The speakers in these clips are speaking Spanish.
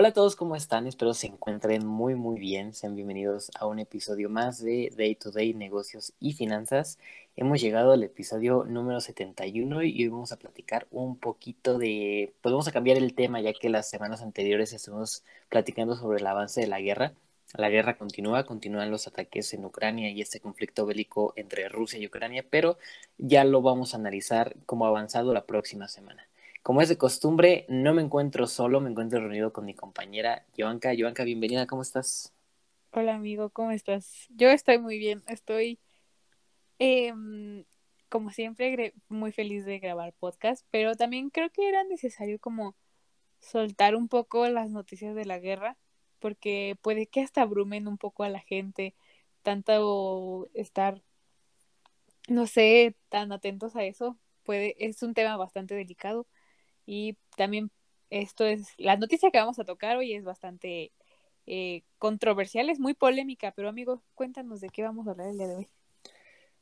Hola a todos, ¿cómo están? Espero se encuentren muy muy bien. Sean bienvenidos a un episodio más de Day to Day Negocios y Finanzas. Hemos llegado al episodio número 71 y hoy vamos a platicar un poquito de... Pues vamos a cambiar el tema ya que las semanas anteriores estuvimos platicando sobre el avance de la guerra. La guerra continúa, continúan los ataques en Ucrania y este conflicto bélico entre Rusia y Ucrania, pero ya lo vamos a analizar como avanzado la próxima semana. Como es de costumbre, no me encuentro solo, me encuentro reunido con mi compañera Joanca. Joanca, bienvenida, ¿cómo estás? Hola amigo, ¿cómo estás? Yo estoy muy bien, estoy em, como siempre muy feliz de grabar podcast, pero también creo que era necesario como soltar un poco las noticias de la guerra, porque puede que hasta abrumen un poco a la gente, tanto estar, no sé, tan atentos a eso, puede, es un tema bastante delicado y también esto es, la noticia que vamos a tocar hoy es bastante eh, controversial, es muy polémica, pero amigo, cuéntanos de qué vamos a hablar el día de hoy.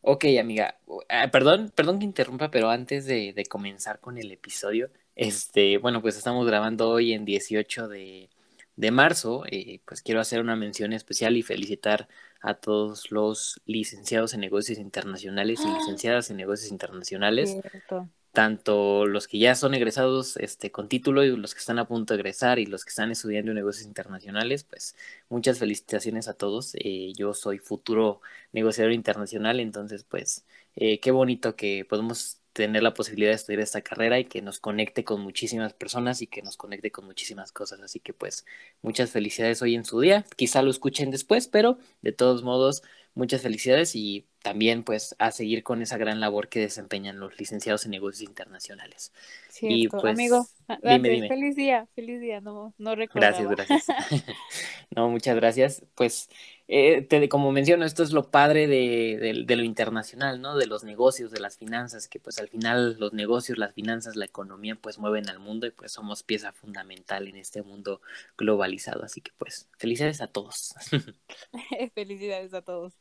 Ok, amiga, ah, perdón, perdón que interrumpa, pero antes de, de, comenzar con el episodio, este, bueno, pues estamos grabando hoy en 18 de, de marzo, eh, pues quiero hacer una mención especial y felicitar a todos los licenciados en negocios internacionales y ¡Ah! licenciadas en negocios internacionales. Cierto tanto los que ya son egresados este, con título y los que están a punto de egresar y los que están estudiando negocios internacionales, pues muchas felicitaciones a todos. Eh, yo soy futuro negociador internacional, entonces pues eh, qué bonito que podemos tener la posibilidad de estudiar esta carrera y que nos conecte con muchísimas personas y que nos conecte con muchísimas cosas. Así que pues muchas felicidades hoy en su día. Quizá lo escuchen después, pero de todos modos muchas felicidades y también pues a seguir con esa gran labor que desempeñan los licenciados en negocios internacionales. y pues, amigo, dime, feliz día, feliz día, no, no recuerdo. Gracias, gracias. no, muchas gracias. Pues eh, te, como menciono, esto es lo padre de, de, lo internacional, ¿no? De los negocios, de las finanzas, que pues al final los negocios, las finanzas, la economía pues mueven al mundo y pues somos pieza fundamental en este mundo globalizado. Así que pues felicidades a todos. felicidades a todos.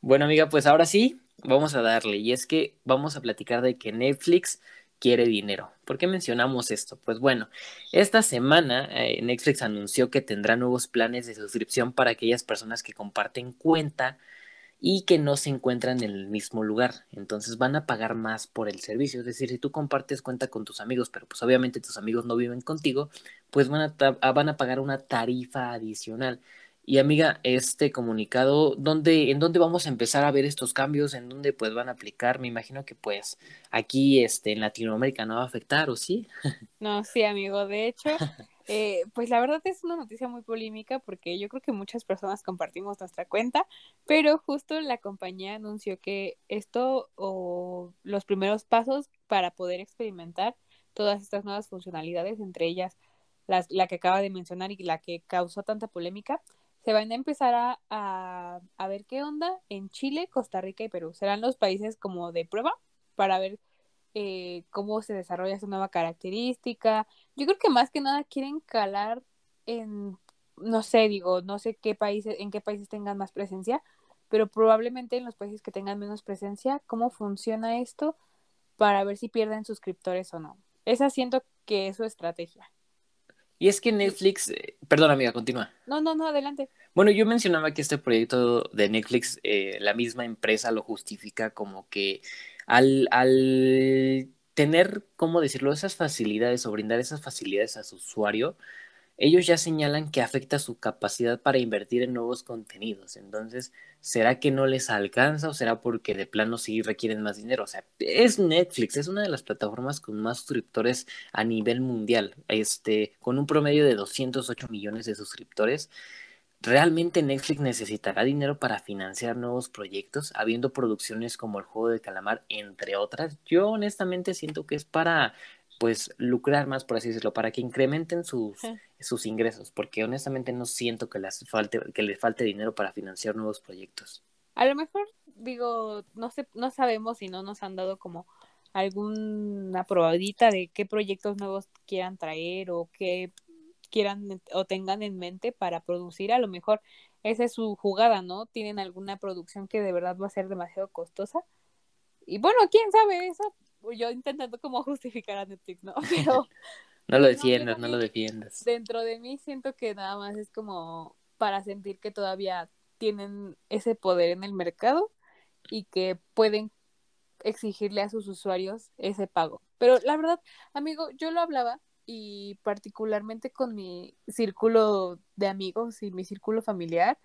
Bueno, amiga, pues ahora sí, vamos a darle. Y es que vamos a platicar de que Netflix quiere dinero. ¿Por qué mencionamos esto? Pues bueno, esta semana eh, Netflix anunció que tendrá nuevos planes de suscripción para aquellas personas que comparten cuenta y que no se encuentran en el mismo lugar. Entonces van a pagar más por el servicio. Es decir, si tú compartes cuenta con tus amigos, pero pues obviamente tus amigos no viven contigo, pues van a, van a pagar una tarifa adicional. Y amiga, este comunicado, ¿dónde, ¿en dónde vamos a empezar a ver estos cambios? ¿En dónde pues van a aplicar? Me imagino que pues aquí este, en Latinoamérica no va a afectar, ¿o sí? No, sí, amigo. De hecho, eh, pues la verdad es una noticia muy polémica porque yo creo que muchas personas compartimos nuestra cuenta, pero justo la compañía anunció que esto o los primeros pasos para poder experimentar todas estas nuevas funcionalidades, entre ellas las, la que acaba de mencionar y la que causó tanta polémica, se van a empezar a, ver qué onda en Chile, Costa Rica y Perú. Serán los países como de prueba para ver eh, cómo se desarrolla esa nueva característica. Yo creo que más que nada quieren calar en, no sé, digo, no sé qué países, en qué países tengan más presencia, pero probablemente en los países que tengan menos presencia, cómo funciona esto para ver si pierden suscriptores o no. Esa siento que es su estrategia. Y es que Netflix, eh, perdón amiga, continúa. No, no, no, adelante. Bueno, yo mencionaba que este proyecto de Netflix, eh, la misma empresa lo justifica como que al, al tener, ¿cómo decirlo?, esas facilidades o brindar esas facilidades a su usuario, ellos ya señalan que afecta su capacidad para invertir en nuevos contenidos. Entonces, ¿será que no les alcanza o será porque de plano sí requieren más dinero? O sea, es Netflix, es una de las plataformas con más suscriptores a nivel mundial, este, con un promedio de 208 millones de suscriptores. ¿Realmente Netflix necesitará dinero para financiar nuevos proyectos, habiendo producciones como el juego de calamar, entre otras? Yo honestamente siento que es para pues lucrar más, por así decirlo, para que incrementen sus, sus ingresos, porque honestamente no siento que les falte, que les falte dinero para financiar nuevos proyectos. A lo mejor, digo, no sé, no sabemos si no nos han dado como alguna probadita de qué proyectos nuevos quieran traer o qué quieran o tengan en mente para producir. A lo mejor esa es su jugada, ¿no? Tienen alguna producción que de verdad va a ser demasiado costosa. Y bueno, quién sabe eso. Yo intentando como justificar a Netflix, ¿no? Pero no lo defiendas, no lo defiendas. Dentro de mí siento que nada más es como para sentir que todavía tienen ese poder en el mercado y que pueden exigirle a sus usuarios ese pago. Pero la verdad, amigo, yo lo hablaba y particularmente con mi círculo de amigos y mi círculo familiar,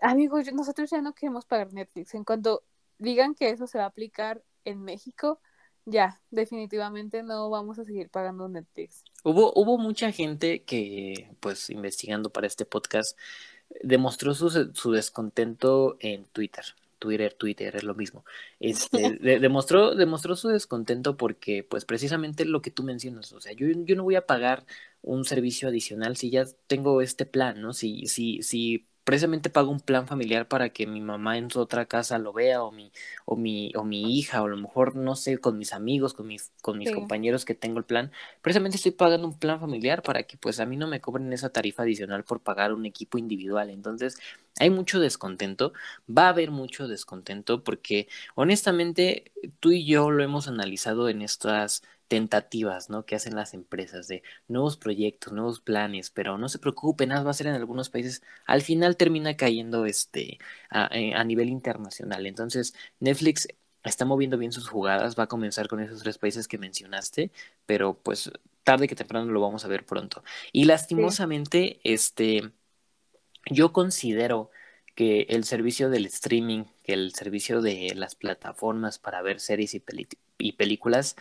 amigos, nosotros ya no queremos pagar Netflix. En cuanto digan que eso se va a aplicar en México, ya, definitivamente no vamos a seguir pagando Netflix. Hubo, hubo mucha gente que, pues, investigando para este podcast, demostró su, su descontento en Twitter. Twitter, Twitter, es lo mismo. Este, demostró, demostró su descontento porque, pues, precisamente lo que tú mencionas, o sea, yo, yo no voy a pagar un servicio adicional si ya tengo este plan, ¿no? Si, si, si precisamente pago un plan familiar para que mi mamá en su otra casa lo vea o mi o mi o mi hija o a lo mejor no sé con mis amigos con mis con mis compañeros que tengo el plan. Precisamente estoy pagando un plan familiar para que pues a mí no me cobren esa tarifa adicional por pagar un equipo individual. Entonces hay mucho descontento va a haber mucho descontento porque honestamente tú y yo lo hemos analizado en estas tentativas, ¿no? Que hacen las empresas de nuevos proyectos, nuevos planes, pero no se preocupen, nada va a ser en algunos países. Al final termina cayendo este a, eh, a nivel internacional. Entonces, Netflix está moviendo bien sus jugadas, va a comenzar con esos tres países que mencionaste, pero pues tarde que temprano lo vamos a ver pronto. Y lastimosamente, este, yo considero que el servicio del streaming, que el servicio de las plataformas para ver series y, y películas,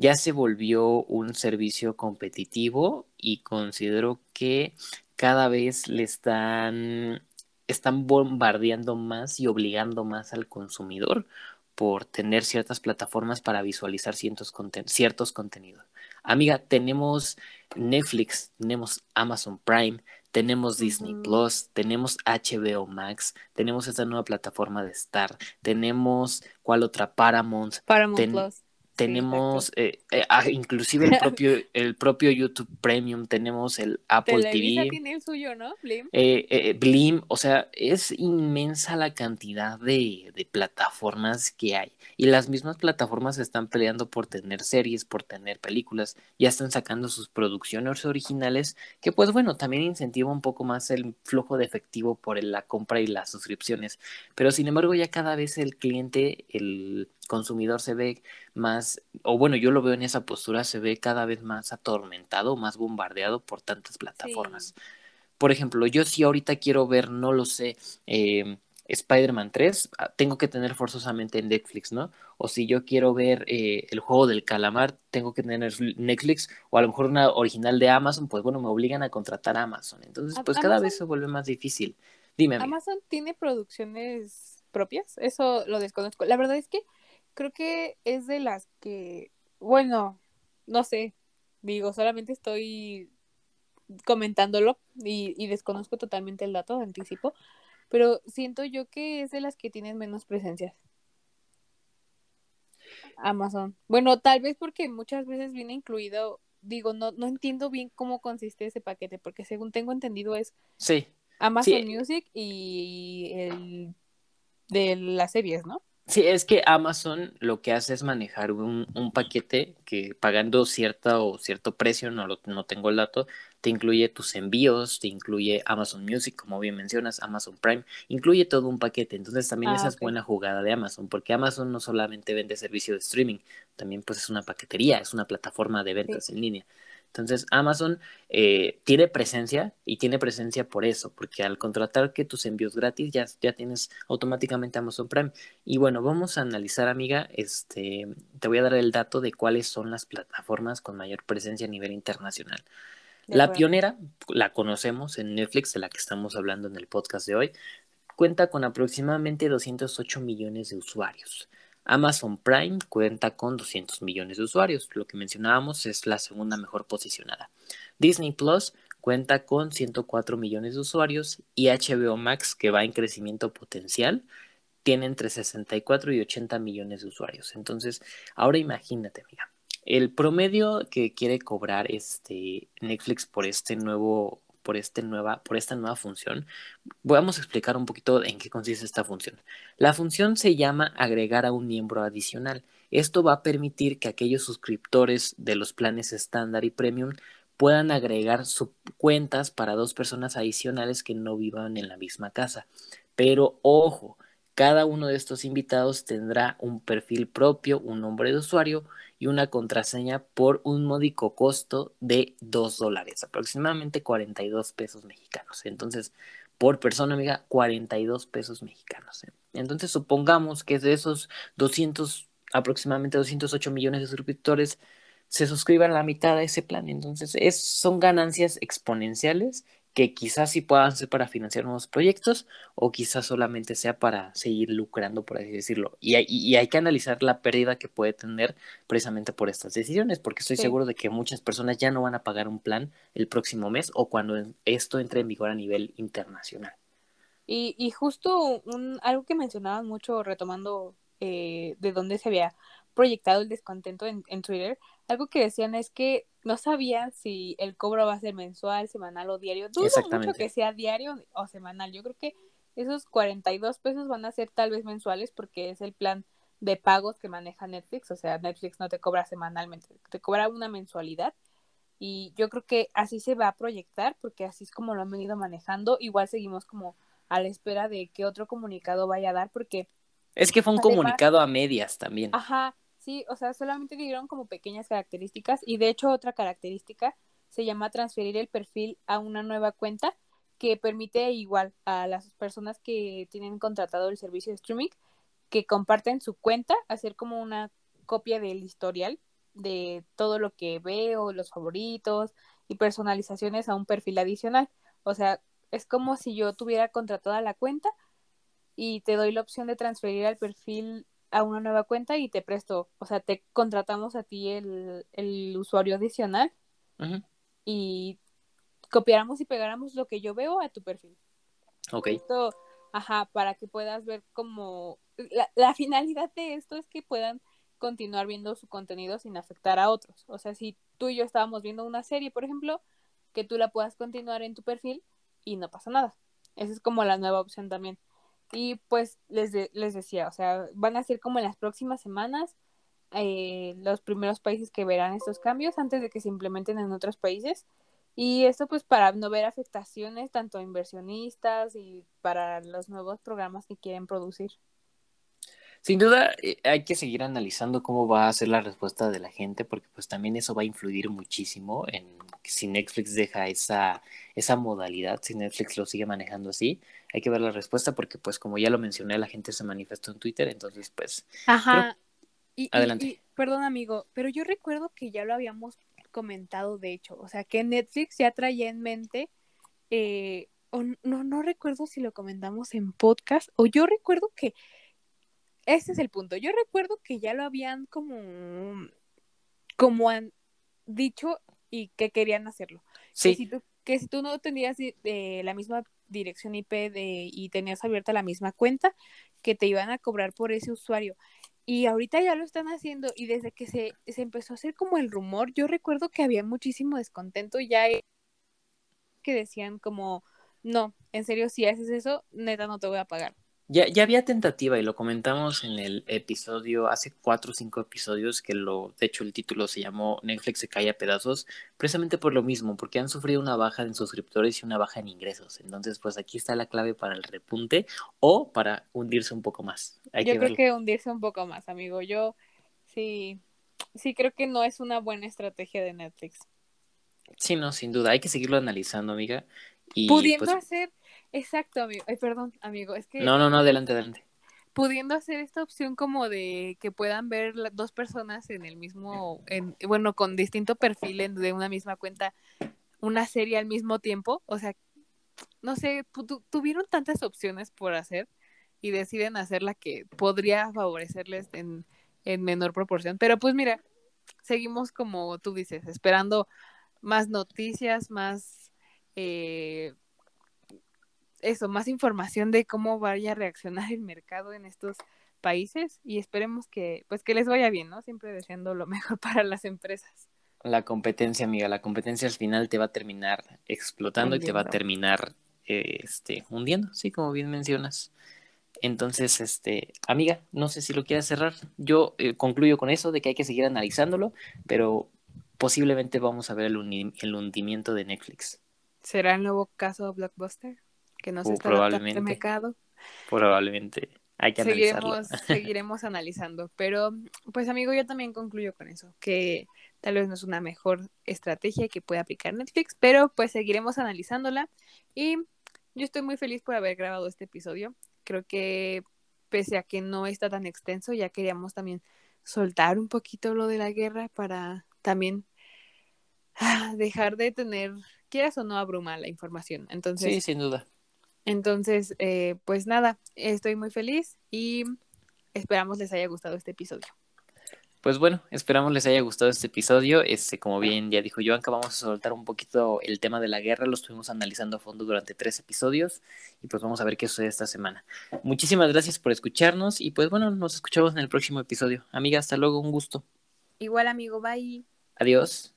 ya se volvió un servicio competitivo y considero que cada vez le están, están bombardeando más y obligando más al consumidor por tener ciertas plataformas para visualizar ciertos, ciertos contenidos. Amiga, tenemos Netflix, tenemos Amazon Prime, tenemos Disney Plus, tenemos HBO Max, tenemos esta nueva plataforma de Star, tenemos cuál otra Paramount, Paramount Plus tenemos eh, eh, ah, inclusive el propio el propio YouTube Premium tenemos el Apple TV tiene el suyo no Blim. Eh, Blim o sea es inmensa la cantidad de, de, plataformas que hay. Y las mismas plataformas están peleando por tener series por tener películas ya están sacando sus producciones originales que pues bueno también incentiva un poco más el flujo de efectivo por la compra y las suscripciones. Pero sin embargo ya cada vez el cliente el consumidor se ve más, o bueno, yo lo veo en esa postura, se ve cada vez más atormentado, más bombardeado por tantas plataformas. Por ejemplo, yo si ahorita quiero ver, no lo sé, eh, Spider-Man 3, ah, tengo que tener forzosamente en Netflix, ¿no? O si yo quiero ver eh, el juego del calamar, tengo que tener Netflix, o a lo mejor una original de Amazon, pues bueno, me obligan a contratar Amazon. Entonces, pues cada vez se vuelve más difícil. Dime. Amazon tiene producciones propias, eso lo desconozco. La verdad es que creo que es de las que, bueno, no sé, digo, solamente estoy comentándolo y, desconozco totalmente el dato anticipo, pero siento yo que es de las que tienen menos presencias. Amazon. Bueno, tal vez porque muchas veces viene incluido, digo, no, no entiendo bien cómo consiste ese paquete, porque según tengo entendido es sí. Amazon Music y el de las series, ¿no? Sí, es que Amazon lo que hace es manejar un, un paquete que pagando cierta o cierto precio, no, lo, no tengo el dato, te incluye tus envíos, te incluye Amazon Music, como bien mencionas, Amazon Prime, incluye todo un paquete. Entonces también esa ah, es buena jugada de Amazon, porque Amazon no solamente vende servicio de streaming, también pues es una paquetería, es una plataforma de ventas en línea. Entonces, Amazon eh, tiene presencia y tiene presencia por eso, porque al contratar que tus envíos gratis ya, ya tienes automáticamente Amazon Prime. Y bueno, vamos a analizar, amiga, este, te voy a dar el dato de cuáles son las plataformas con mayor presencia a nivel internacional. la pionera, la conocemos en Netflix, de la que estamos hablando en el podcast de hoy, cuenta con aproximadamente 208 millones de usuarios. Amazon Prime cuenta con 200 millones de usuarios, lo que mencionábamos es la segunda mejor posicionada. Disney Plus cuenta con 104 millones de usuarios y HBO Max, que va en crecimiento potencial, tiene entre 64 y 80 millones de usuarios. Entonces, ahora imagínate, amiga, el promedio que quiere cobrar este Netflix por este nuevo por, este nueva, por esta nueva función, vamos a explicar un poquito en qué consiste esta función. La función se llama agregar a un miembro adicional. Esto va a permitir que aquellos suscriptores de los planes estándar y premium puedan agregar cuentas para dos personas adicionales que no vivan en la misma casa. Pero ojo, cada uno de estos invitados tendrá un perfil propio, un nombre de usuario y una contraseña por un módico costo de 2 dólares, aproximadamente 42 pesos mexicanos. Entonces, por persona, amiga, 42 pesos mexicanos. ¿eh? Entonces, supongamos que de esos 200, aproximadamente 208 millones de suscriptores, se suscriban la mitad de ese plan. Entonces, es, son ganancias exponenciales que quizás sí puedan ser para financiar nuevos proyectos o quizás solamente sea para seguir lucrando, por así decirlo. Y hay, y hay que analizar la pérdida que puede tener precisamente por estas decisiones, porque estoy seguro de que muchas personas ya no van a pagar un plan el próximo mes o cuando esto entre en vigor a nivel internacional. Y, y justo un, algo que mencionaban mucho, retomando eh, de dónde se había proyectado el descontento en, en Twitter, algo que decían es que no sabían si el cobro va a ser mensual, semanal o diario. Dudo mucho que sea diario o semanal. Yo creo que esos 42 pesos van a ser tal vez mensuales porque es el plan de pagos que maneja Netflix. O sea, Netflix no te cobra semanalmente, te cobra una mensualidad. Y yo creo que así se va a proyectar porque así es como lo han venido manejando. Igual seguimos como a la espera de que otro comunicado vaya a dar porque... Es que fue un comunicado a medias también. Ajá, Sí, o sea, solamente dieron como pequeñas características y de hecho otra característica se llama transferir el perfil a una nueva cuenta que permite igual a las personas que tienen contratado el servicio de streaming que comparten su cuenta, hacer como una copia del historial de todo lo que veo, los favoritos y personalizaciones a un perfil adicional. O sea, es como si yo tuviera contratada la cuenta y te doy la opción de transferir al perfil a una nueva cuenta y te presto, o sea, te contratamos a ti el, el usuario adicional y copiáramos y pegáramos lo que yo veo a tu perfil. Ok. Esto, ajá, para que puedas ver como... La, la finalidad de esto es que puedan continuar viendo su contenido sin afectar a otros. O sea, si tú y yo estábamos viendo una serie, por ejemplo, que tú la puedas continuar en tu perfil y no pasa nada. Esa es como la nueva opción también. Y pues les, les decía, o sea, van a ser como en las próximas semanas eh, los primeros países que verán estos cambios antes de que se implementen en otros países. Y esto pues para no ver afectaciones tanto a inversionistas y para los nuevos programas que quieren producir. Sin duda eh, hay que seguir analizando cómo va a ser la respuesta de la gente, porque pues también eso va a influir muchísimo en si Netflix deja esa, esa modalidad, si Netflix lo sigue manejando así, hay que ver la respuesta porque pues como ya lo mencioné, la gente se manifestó en Twitter, entonces pues... Ajá. Adelante. perdón amigo, pero yo recuerdo que ya lo habíamos comentado de hecho, o sea que Netflix ya traía en mente, eh, o no, no recuerdo si lo comentamos en podcast, o yo recuerdo que ese es el punto. Yo recuerdo que ya lo habían como, como han dicho y que querían hacerlo. Sí. Que si tú, que si tú no tenías eh, la misma dirección IP de, y tenías abierta la misma cuenta, que te iban a cobrar por ese usuario. Y ahorita ya lo están haciendo y desde que se, se empezó a hacer como el rumor, yo recuerdo que había muchísimo descontento ya que decían como, no, en serio, si haces eso, neta no te voy a pagar. Ya, ya había tentativa y lo comentamos en el episodio, hace cuatro o cinco episodios, que lo, de hecho el título se llamó Netflix se cae a pedazos, precisamente por lo mismo, porque han sufrido una baja en suscriptores y una baja en ingresos. Entonces, pues aquí está la clave para el repunte o para hundirse un poco más. Yo creo que hundirse un poco más, amigo. Yo sí, sí creo que no es una buena estrategia de Netflix. Sí, no, sin duda. Hay que seguirlo analizando, amiga. Y, Pudiendo pues hacer Exacto, amigo. Ay, perdón, amigo. Es que. No, no, no, adelante, adelante. Pudiendo hacer esta opción como de que puedan ver dos personas en el mismo, en, bueno, con distinto perfil de una misma cuenta, una serie al mismo tiempo. O sea, no sé, tuvieron tantas opciones por hacer y deciden hacer la que podría favorecerles en, en menor proporción. Pero pues mira, seguimos como tú dices, esperando más noticias, más eh, eso, más información de cómo vaya a reaccionar el mercado en estos países y esperemos que pues que les vaya bien, ¿no? Siempre deseando lo mejor para las empresas. La competencia, amiga, la competencia al final te va a terminar explotando y te va a terminar eh, este hundiendo, sí, como bien mencionas. Entonces, este, amiga, no sé si lo quieras cerrar. Yo eh, concluyo con eso de que hay que seguir analizándolo, pero posiblemente vamos a ver el, el hundimiento de Netflix. ¿Será el nuevo caso Blockbuster? Que no se uh, está probablemente, mercado. Probablemente. Hay que seguiremos, seguiremos analizando. Pero, pues, amigo, yo también concluyo con eso, que tal vez no es una mejor estrategia que puede aplicar Netflix, pero pues seguiremos analizándola. Y yo estoy muy feliz por haber grabado este episodio. Creo que pese a que no está tan extenso, ya queríamos también soltar un poquito lo de la guerra para también ah, dejar de tener, quieras o no, abruma la información. Entonces, sí, sin duda. Entonces, eh, pues nada, estoy muy feliz y esperamos les haya gustado este episodio. Pues bueno, esperamos les haya gustado este episodio. Este, como bien ya dijo Joanca, vamos a soltar un poquito el tema de la guerra. Lo estuvimos analizando a fondo durante tres episodios y pues vamos a ver qué sucede esta semana. Muchísimas gracias por escucharnos y pues bueno, nos escuchamos en el próximo episodio. Amiga, hasta luego, un gusto. Igual amigo, bye. Adiós.